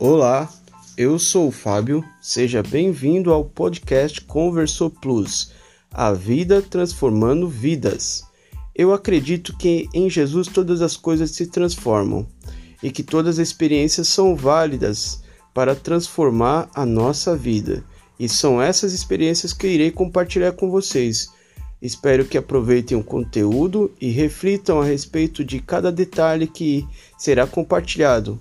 Olá, eu sou o Fábio, seja bem-vindo ao podcast Conversou Plus, a vida transformando vidas. Eu acredito que em Jesus todas as coisas se transformam e que todas as experiências são válidas para transformar a nossa vida. E são essas experiências que irei compartilhar com vocês. Espero que aproveitem o conteúdo e reflitam a respeito de cada detalhe que será compartilhado